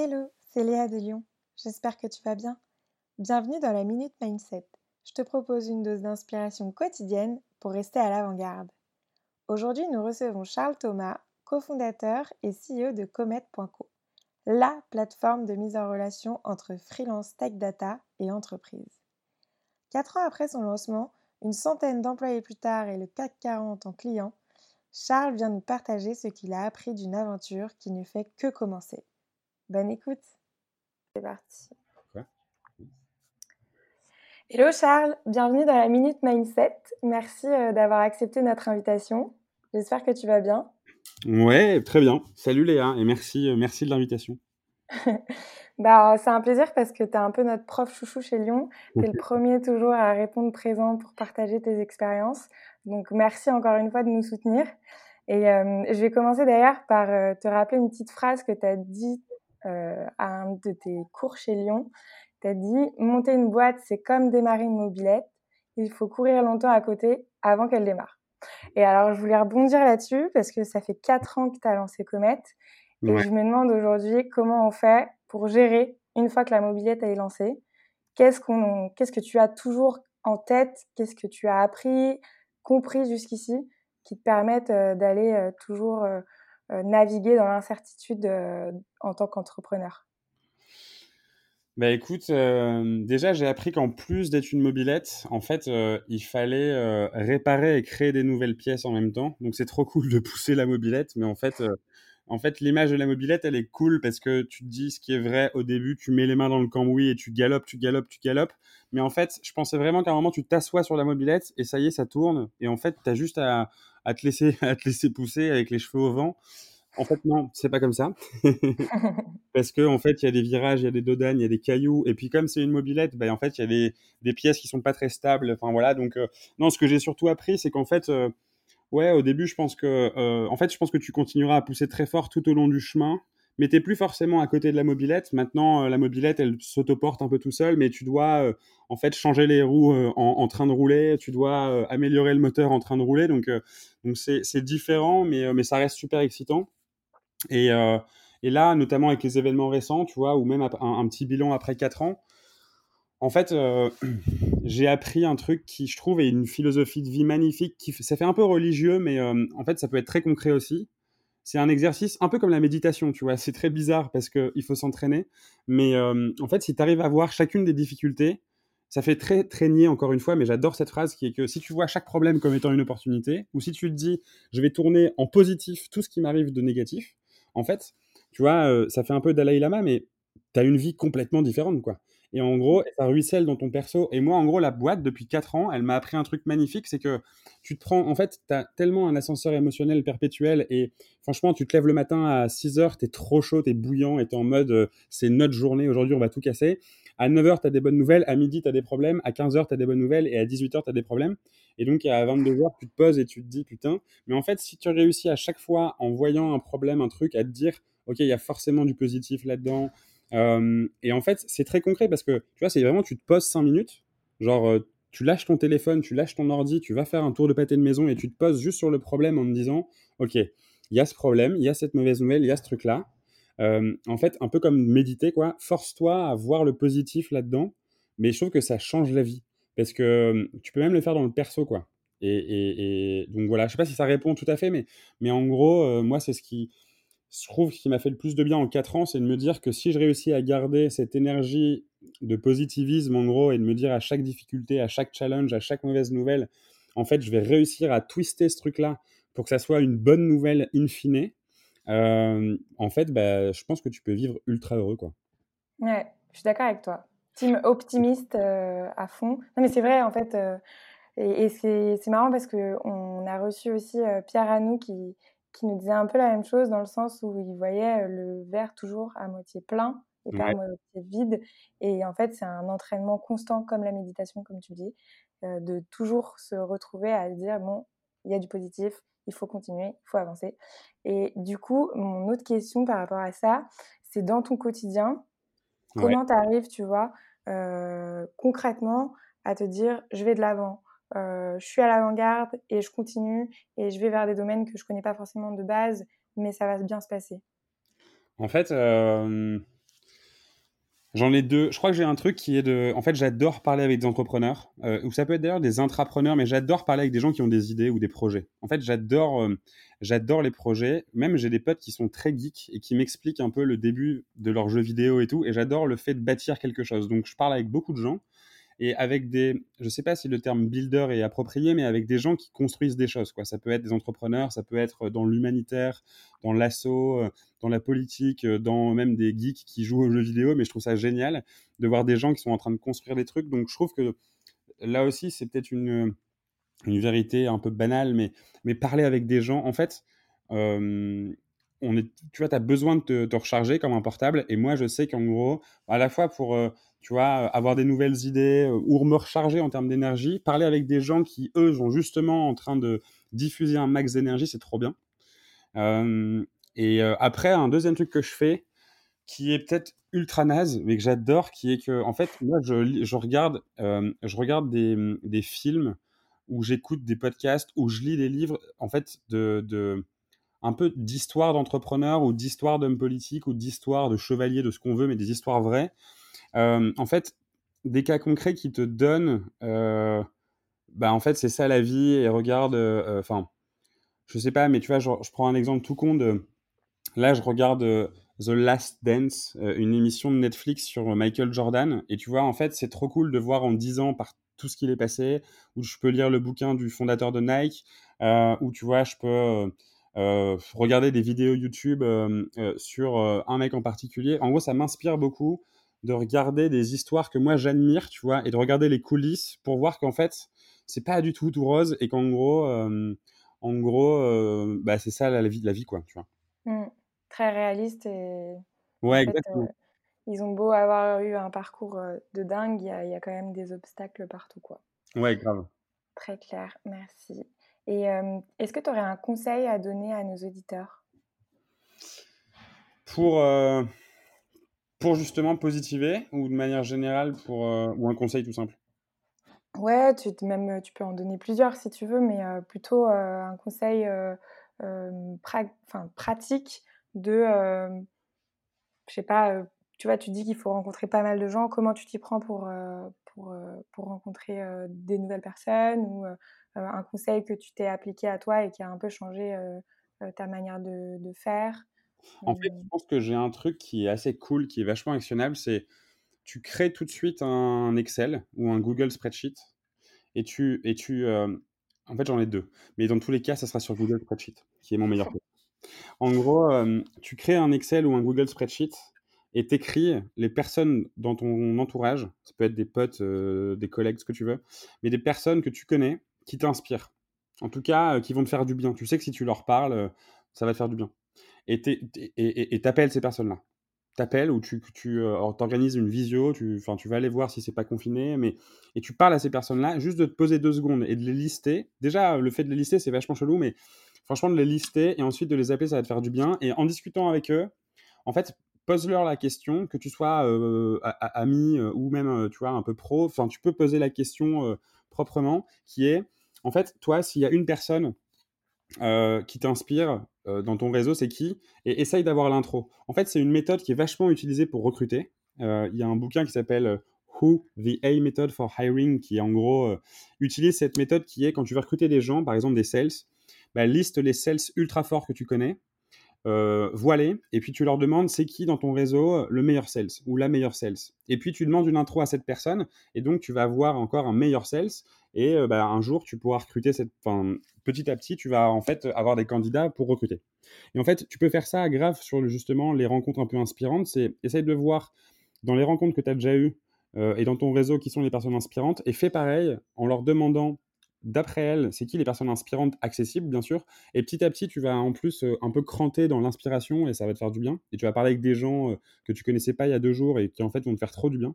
Hello, c'est Léa de Lyon. J'espère que tu vas bien. Bienvenue dans la Minute Mindset. Je te propose une dose d'inspiration quotidienne pour rester à l'avant-garde. Aujourd'hui, nous recevons Charles Thomas, cofondateur et CEO de Comet.co, la plateforme de mise en relation entre freelance tech data et entreprise. Quatre ans après son lancement, une centaine d'employés plus tard et le CAC 40 en clients, Charles vient nous partager ce qu'il a appris d'une aventure qui ne fait que commencer. Bonne écoute. C'est parti. Hello Charles, bienvenue dans la Minute Mindset. Merci euh, d'avoir accepté notre invitation. J'espère que tu vas bien. Ouais, très bien. Salut Léa et merci, euh, merci de l'invitation. bah, c'est un plaisir parce que tu es un peu notre prof chouchou chez Lyon. Tu es le premier toujours à répondre présent pour partager tes expériences. Donc merci encore une fois de nous soutenir. Et euh, je vais commencer d'ailleurs par te rappeler une petite phrase que tu as dit euh, à un de tes cours chez Lyon. Tu as dit monter une boîte, c'est comme démarrer une mobilette. Il faut courir longtemps à côté avant qu'elle démarre. Et alors, je voulais rebondir là-dessus parce que ça fait quatre ans que tu as lancé Comet. Et je me demande aujourd'hui comment on fait pour gérer une fois que la mobilette est lancée. Qu'est-ce, qu'on, qu'est-ce que tu as toujours en tête Qu'est-ce que tu as appris, compris jusqu'ici qui te permettent euh, d'aller euh, toujours naviguer dans l'incertitude euh, en tant qu'entrepreneur? Bah écoute, euh, déjà j'ai appris qu'en plus d'être une mobilette, en fait, il fallait réparer et créer des nouvelles pièces en même temps. Donc c'est trop cool de pousser la mobilette, mais en fait, en fait l'image de la mobilette, elle est cool parce que tu te dis ce qui est vrai au début, tu mets les mains dans le cambouis et tu galopes, tu galopes, tu galopes. Mais en fait, je pensais vraiment qu'à un moment tu t'assois sur la mobilette et ça y est, ça tourne. Et en fait, tu as juste à, à te laisser à te laisser pousser avec les cheveux au vent. En fait, non, c'est pas comme ça. Parce que en fait, il y a des virages, il y a des dodanes, il y a des cailloux. Et puis, comme c'est une mobilette, ben, en fait, il y a des, des, pièces qui sont pas très stables. Enfin, voilà. Donc, euh, non, ce que j'ai surtout appris, c'est qu'en fait, euh, ouais, au début, je pense que, euh, en fait, je pense que tu continueras à pousser très fort tout au long du chemin mais t'es plus forcément à côté de la mobilette. Maintenant, euh, la mobilette, elle s'autoporte un peu tout seul, mais tu dois euh, en fait changer les roues euh, en, train de rouler, tu dois améliorer le moteur en train de rouler. Donc, donc c'est différent, mais, mais ça reste super excitant. Et, et, là, notamment avec les événements récents, tu vois, ou même un, petit bilan après 4 ans, en fait, j'ai appris un truc qui, je trouve, est une philosophie de vie magnifique. Qui, ça fait un peu religieux, mais en fait, ça peut être très concret aussi c'est un exercice un peu comme la méditation, tu vois. C'est très bizarre parce qu'il faut s'entraîner. Mais euh, en fait, si tu arrives à voir chacune des difficultés, ça fait très traîner encore une fois, mais j'adore cette phrase qui est que si tu vois chaque problème comme étant une opportunité, ou si tu te dis je vais tourner en positif tout ce qui m'arrive de négatif, en fait, tu vois, euh, ça fait un peu Dalai Lama, mais tu as une vie complètement différente, quoi. Et en gros, ça ruisselle dans ton perso. Et moi, en gros, la boîte, depuis 4 ans, elle m'a appris un truc magnifique, c'est que tu te prends, en fait, tu as tellement un ascenseur émotionnel perpétuel et franchement, tu te lèves le matin à 6 heures, tu es trop chaud, tu es bouillant et tu en mode, euh, c'est notre journée, aujourd'hui, on va tout casser. À 9 heures, tu as des bonnes nouvelles, à midi, tu as des problèmes, à 15 heures, tu as des bonnes nouvelles et à 18 heures, tu as des problèmes. Et donc, à 22 heures, tu te poses et tu te dis, putain, mais en fait, si tu réussis à chaque fois, en voyant un problème, un truc, à te dire, ok, il y a forcément du positif là-dedans, euh, et en fait, c'est très concret parce que tu vois, c'est vraiment, tu te poses 5 minutes, genre, euh, tu lâches ton téléphone, tu lâches ton ordi, tu vas faire un tour de pâté de maison et tu te poses juste sur le problème en te disant, ok, il y a ce problème, il y a cette mauvaise nouvelle, il y a ce truc-là. Euh, en fait, un peu comme méditer, quoi. Force-toi à voir le positif là-dedans, mais je trouve que ça change la vie parce que tu peux même le faire dans le perso, quoi. Et, donc voilà, je sais pas si ça répond tout à fait, mais, mais en gros, moi, c'est ce qui, je trouve ce qui m'a fait le plus de bien en 4 ans, c'est de me dire que si je réussis à garder cette énergie de positivisme en gros et de me dire à chaque difficulté, à chaque challenge, à chaque mauvaise nouvelle, en fait, je vais réussir à twister ce truc-là pour que ça soit une bonne nouvelle in fine. Euh, en fait, bah, je pense que tu peux vivre ultra heureux, quoi. Ouais, je suis d'accord avec toi. Team optimiste euh, à fond. Non, mais c'est vrai, en fait. Euh, et, c'est marrant parce qu'on a reçu aussi Pierre Anou qui, qui nous disait un peu la même chose dans le sens où il voyait le verre toujours à moitié plein et pas à moitié vide. Et en fait, c'est un entraînement constant comme la méditation, comme tu dis, de toujours se retrouver à dire, bon, il y a du positif, il faut continuer, il faut avancer. Et du coup, mon autre question par rapport à ça, c'est dans ton quotidien, comment tu arrives, tu vois, concrètement à te dire, je vais de l'avant, je suis à l'avant-garde et je continue et je vais vers des domaines que je connais pas forcément de base, mais ça va bien se passer. En fait, euh, J'en ai deux. Je crois que j'ai un truc qui est de. En fait, j'adore parler avec des entrepreneurs, euh, ou ça peut être d'ailleurs des intrapreneurs, mais j'adore parler avec des gens qui ont des idées ou des projets. En fait, j'adore, euh, j'adore les projets. Même j'ai des potes qui sont très geeks et qui m'expliquent un peu le début de leurs jeux vidéo et tout. Et j'adore le fait de bâtir quelque chose. Donc, je parle avec beaucoup de gens et avec des, je sais pas si le terme builder est approprié, mais avec des gens qui construisent des choses. Quoi. Ça peut être des entrepreneurs, ça peut être dans l'humanitaire, dans l'assaut, euh, dans la politique, euh, dans même des geeks qui jouent aux jeux vidéo. Mais je trouve ça génial de voir des gens qui sont en train de construire des trucs. Donc je trouve que là aussi, c'est peut-être une, une vérité un peu banale, mais, mais parler avec des gens, en fait, euh, on est, tu vois, tu as besoin de te, recharger comme un portable. Et moi, je sais qu'en gros, à la fois pour tu vois, euh, avoir des nouvelles idées euh, ou me recharger en termes d'énergie, parler avec des gens qui, eux, sont justement en train de diffuser un max d'énergie, c'est trop bien. Euh, et après, un deuxième truc que je fais, qui est peut-être ultra naze, mais que j'adore, qui est que, en fait, moi, je, je regarde, je regarde des, des films où j'écoute des podcasts, où je lis des livres, en fait, de un peu d'histoire d'entrepreneurs ou d'histoire d'hommes politiques ou d'histoire de chevaliers, de ce qu'on veut, mais des histoires vraies euh, en fait, des cas concrets qui te donnent, euh, bah en fait, c'est ça la vie. Et regarde, euh, enfin, je sais pas, mais tu vois, je, prends un exemple tout con de. Là, je regarde The Last Dance, une émission de Netflix sur Michael Jordan. Et tu vois, en fait, c'est trop cool de voir en 10 ans par tout ce qu'il est passé, où je peux lire le bouquin du fondateur de Nike, euh, où tu vois, je peux euh, regarder des vidéos YouTube sur un mec en particulier. En gros, ça m'inspire beaucoup de regarder des histoires que moi j'admire, tu vois, et de regarder les coulisses pour voir qu'en fait, c'est pas du tout tout rose et qu'en gros, euh, en gros, euh, bah, c'est ça la, vie de la vie, quoi, tu vois. Mmh. Très réaliste et. Ouais, exactement. Euh, ils ont beau avoir eu un parcours de dingue, il y, y, a quand même des obstacles partout, quoi. Ouais, grave. Très clair, merci. Et est-ce que tu aurais un conseil à donner à nos auditeurs? Pour pour justement positiver ou de manière générale pour, euh, ou un conseil tout simple? Ouais, tu, même, tu peux en donner plusieurs si tu veux, mais euh, plutôt euh, un conseil pratique de, je sais pas, tu vois, tu dis qu'il faut rencontrer pas mal de gens, comment tu t'y prends pour, pour, pour rencontrer des nouvelles personnes ou un conseil que tu t'es appliqué à toi et qui a un peu changé ta manière de, de faire en fait, je pense que j'ai un truc qui est assez cool, qui est vachement actionnable, c'est tu crées tout de suite un Excel ou un Google Spreadsheet et tu et tu euh, en fait j'en ai deux, mais dans tous les cas ça sera sur Google Spreadsheet qui est mon meilleur. En gros, euh, tu crées un Excel ou un Google Spreadsheet et t'écris les personnes dans ton entourage, ça peut être des potes, euh, des collègues, ce que tu veux, mais des personnes que tu connais qui t'inspirent. En tout cas, qui vont te faire du bien. Tu sais que si tu leur parles, ça va te faire du bien et t'appelles ces personnes-là. T'appelles ou tu, euh, t'organises une visio, tu, tu vas aller voir si c'est pas confiné, mais et tu parles à ces personnes-là, juste de te poser deux secondes et de les lister. Déjà, le fait de les lister, c'est vachement chelou, mais franchement, de les lister et ensuite de les appeler, ça va te faire du bien. Et en discutant avec eux, en fait, pose-leur la question, que tu sois euh, ami euh, ou même, tu vois, un peu pro, enfin, tu peux poser la question proprement, qui est, en fait, toi, s'il y a une personne qui t'inspire euh, dans ton réseau, c'est qui? Et essaye d'avoir l'intro. En fait, c'est une méthode qui est vachement utilisée pour recruter. Euh, il y a un bouquin qui s'appelle euh, Who the A Method for Hiring, qui en gros utilise cette méthode qui est quand tu veux recruter des gens, par exemple des sales, bah, liste les sales ultra forts que tu connais, euh, et puis tu leur demandes c'est qui dans ton réseau le meilleur sales ou la meilleure sales. Et puis tu demandes une intro à cette personne, et donc tu vas avoir encore un meilleur sales, et bah, un jour tu pourras recruter cette. Petit à petit, tu vas en fait avoir des candidats pour recruter. Et en fait, tu peux faire ça grave sur justement les rencontres un peu inspirantes. C'est essaye de voir dans les rencontres que tu as déjà eues euh, et dans ton réseau qui sont les personnes inspirantes et fais pareil en leur demandant d'après elles, c'est qui les personnes inspirantes accessibles, bien sûr. Et petit à petit, tu vas en plus euh, un peu cranter dans l'inspiration et ça va te faire du bien. Et tu vas parler avec des gens euh, que tu connaissais pas il y a deux jours et qui en fait vont te faire trop du bien.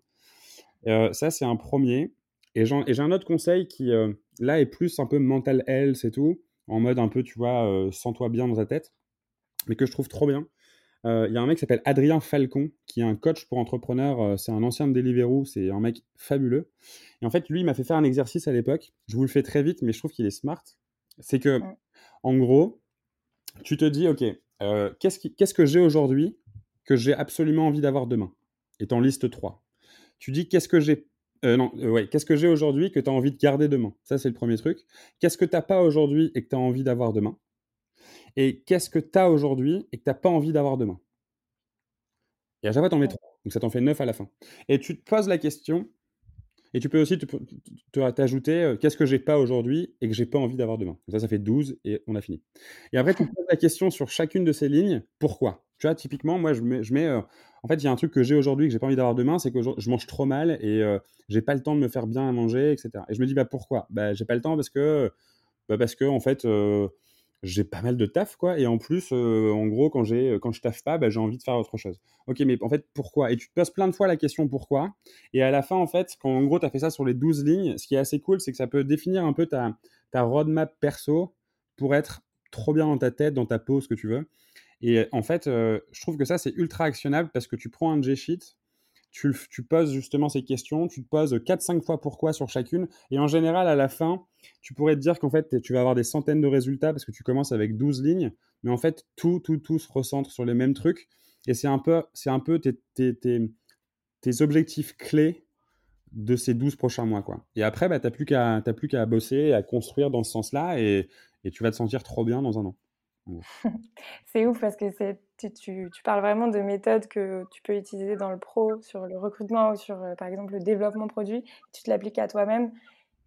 ça, c'est un premier. Et j'ai un autre conseil qui, là, est plus un peu mental health et tout, en mode un peu, tu vois, euh, sens-toi bien dans ta tête, mais que je trouve trop bien. Il y a un mec qui s'appelle Adrien Falcon, qui est un coach pour entrepreneurs. c'est un ancien de Deliveroo, c'est un mec fabuleux. Et en fait, lui, il m'a fait faire un exercice à l'époque. Je vous le fais très vite, mais je trouve qu'il est smart. C'est que, en gros, tu te dis, OK, qu'est-ce, qu'est-ce que j'ai aujourd'hui que j'ai absolument envie d'avoir demain? Et t'en listes trois. Tu dis qu'est-ce que j'ai euh, non, euh, ouais, qu'est-ce que j'ai aujourd'hui que tu as envie de garder demain? Ça, c'est le premier truc. Qu'est-ce que tu n'as pas aujourd'hui et que tu as envie d'avoir demain? Et qu'est-ce que tu as aujourd'hui et que tu n'as pas envie d'avoir demain? Et à chaque fois, tu en mets trois. Donc, ça t'en fait neuf à la fin. Et tu te poses la question, et tu peux aussi t'ajouter euh, qu'est-ce que j'ai pas aujourd'hui et que j'ai pas envie d'avoir demain? Ça, ça fait 12 et on a fini. Et après, tu poses la question sur chacune de ces lignes, pourquoi? Tu vois, typiquement, moi, je mets, je mets en fait, il y a un truc que j'ai aujourd'hui que j'ai pas envie d'avoir demain, c'est que je mange trop mal et je j'ai pas le temps de me faire bien à manger, etc. Et je me dis, bah pourquoi? Bah j'ai pas le temps parce que, bah, parce que en fait, j'ai pas mal de taf, quoi. Et en plus, en gros, quand, j'ai, quand je taffe pas, bah, j'ai envie de faire autre chose. Ok, mais en fait, pourquoi? Et tu te poses plein de fois la question pourquoi. Et à la fin, en fait, quand en gros, tu as fait ça sur les 12 lignes, ce qui est assez cool, c'est que ça peut définir un peu ta, ta roadmap perso pour être trop bien dans ta tête, dans ta peau, ce que tu veux. Et en fait, je trouve que ça, c'est ultra actionnable parce que tu prends un G-Sheet, tu, poses justement ces questions, tu te poses 4-5 fois pourquoi sur chacune, et en général, à la fin, tu pourrais te dire qu'en fait, tu vas avoir des centaines de résultats parce que tu commences avec 12 lignes, mais en fait, tout, tout, tout se recentre sur les mêmes trucs, et c'est un peu, un peu tes, tes, objectifs clés de ces 12 prochains mois. Quoi. Et après, bah, tu n'as plus qu'à bosser, à construire dans ce sens-là, et, et tu vas te sentir trop bien dans un an. c'est ouf parce que tu, tu, tu, parles vraiment de méthodes que tu peux utiliser dans le pro, sur le recrutement ou sur, euh, par exemple, le développement produit. Tu te l'appliques à toi-même.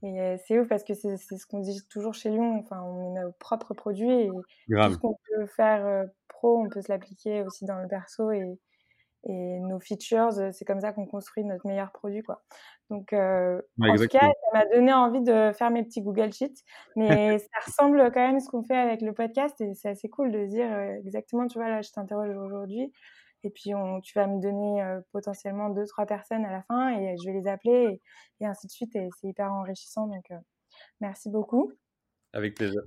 Et euh, c'est ouf parce que c'est ce qu'on dit toujours chez Lyon. Enfin, on est nos propres produits et tout ce qu'on peut faire euh, pro, on peut se l'appliquer aussi dans le perso. Et, et nos features, c'est comme ça qu'on construit notre meilleur produit. Quoi. Donc, euh, en tout cas, ça m'a donné envie de faire mes petits Google Sheets. Mais ça ressemble quand même à ce qu'on fait avec le podcast et c'est assez cool de dire euh, exactement, tu vois, là, je t'interroge aujourd'hui. Et puis, on, tu vas me donner euh, potentiellement deux, trois personnes à la fin et je vais les appeler et, et ainsi de suite. Et c'est hyper enrichissant. Donc, merci beaucoup. Avec plaisir.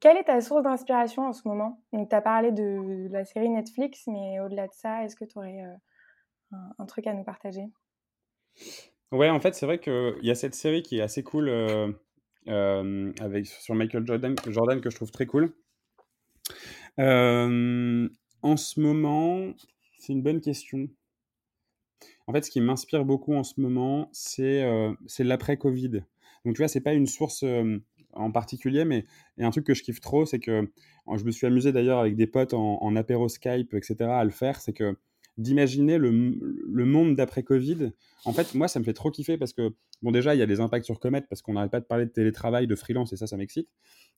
quelle est ta source d'inspiration en ce moment? Donc, tu as parlé de la série Netflix, mais au-delà de ça, est-ce que tu aurais un, truc à nous partager? Ouais, en fait, c'est vrai qu'il y a cette série qui est assez cool avec, sur Michael Jordan, Jordan que je trouve très cool. en ce moment, c'est une bonne question. En fait, ce qui m'inspire beaucoup en ce moment, c'est l'après-Covid. Donc, tu vois, c'est pas une source en particulier, mais a un truc que je kiffe trop, c'est que je me suis amusé d'ailleurs avec des potes en, en apéro Skype, etc., à le faire, c'est que d'imaginer le, monde d'après Covid. En fait, moi, ça me fait trop kiffer parce que, bon, déjà, il y a des impacts sur Comet parce qu'on n'arrête pas de parler de télétravail, de freelance, et ça, ça m'excite.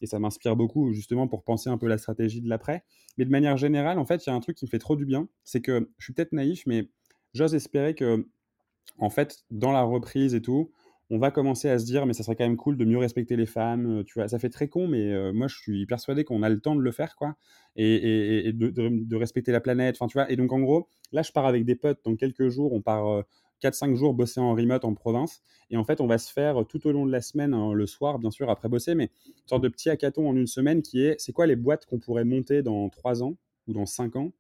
Et ça m'inspire beaucoup, justement, pour penser un peu la stratégie de l'après. Mais de manière générale, en fait, il y a un truc qui me fait trop du bien. C'est que je suis peut-être naïf, mais j'ose espérer que, en fait, dans la reprise et tout, on va commencer à se dire, mais ça serait quand même cool de mieux respecter les femmes. Euh, tu vois, ça fait très con, mais euh, moi, je suis persuadé qu'on a le temps de le faire, quoi, et, de, respecter la planète. Enfin, tu vois. Et donc, en gros, là, je pars avec des potes. Dans quelques jours, on part 4-5 euh, jours bosser en remote en province. Et en fait, on va se faire tout au long de la semaine, le soir, bien sûr, après bosser, mais une sorte de petit hackathon en une semaine qui est, c'est quoi les boîtes qu'on pourrait monter dans 3 ans ou dans 5 ans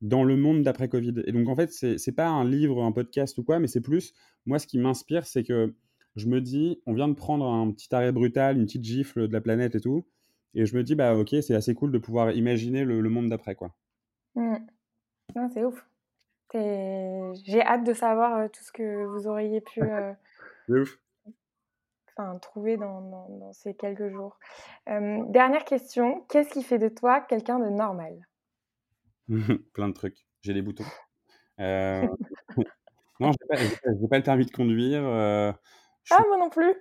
dans le monde d'après Covid? Et donc, en fait, c'est pas un livre, un podcast ou quoi, mais c'est plus, moi, ce qui m'inspire, c'est que je me dis, on vient de prendre un petit arrêt brutal, une petite gifle de la planète et tout. Et je me dis, bah ok, c'est assez cool de pouvoir imaginer le, monde d'après, quoi. Mmh. c'est ouf. J'ai hâte de savoir euh, tout ce que vous auriez pu euh, ouf. Trouver dans, ces quelques jours. dernière question, qu'est-ce qui fait de toi quelqu'un de normal? Plein de trucs. J'ai des boutons. Euh... non, pas, pas, pas, le permis de conduire. Ah, moi non plus.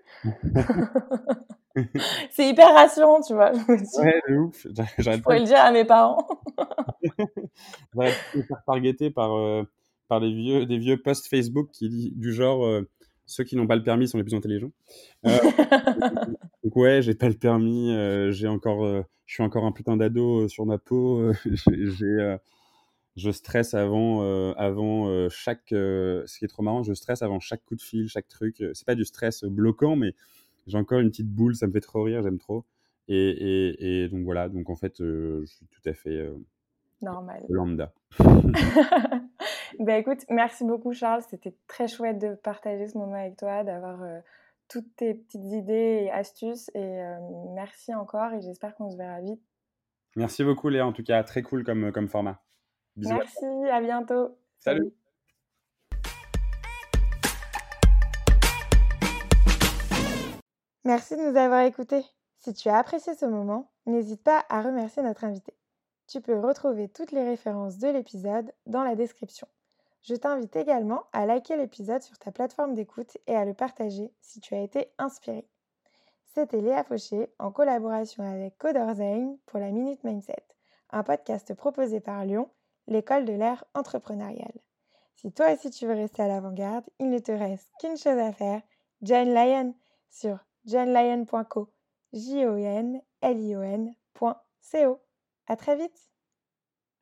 c'est hyper rassurant, tu vois. Ouais, de ouf. Je pourrais le dire à mes parents. J'arrête de me faire targeter par, euh, par des vieux, des vieux posts Facebook qui du genre euh, ceux qui n'ont pas le permis sont les plus intelligents. Euh, donc ouais, j'ai pas le permis, j'ai encore, je suis encore un putain d'ado sur ma peau. j'ai je stresse avant, euh, avant euh, chaque. Euh, ce qui est trop marrant, je stresse avant chaque coup de fil, chaque truc. C'est pas du stress bloquant, mais j'ai encore une petite boule, ça me fait trop rire, j'aime trop. Et, et, donc voilà, donc en fait, je suis tout à fait. Normal. Lambda. ben écoute, merci beaucoup Charles, c'était très chouette de partager ce moment avec toi, d'avoir toutes tes petites idées et astuces. Et merci encore et j'espère qu'on se verra vite. Merci beaucoup Léa, en tout cas, très cool comme, comme format. Merci, à bientôt. Salut. Merci de nous avoir écoutés. Si tu as apprécié ce moment, n'hésite pas à remercier notre invité. Tu peux retrouver toutes les références de l'épisode dans la description. Je t'invite également à liker l'épisode sur ta plateforme d'écoute et à le partager si tu as été inspiré. C'était Léa Fauché en collaboration avec Codorzein pour la Minute Mindset, un podcast proposé par Lyon l'école de l'ère entrepreneuriale. Si toi aussi tu veux rester à l'avant-garde, il ne te reste qu'une chose à faire, John Lyon sur johnlyon.co, j o n l i o n.co. À très vite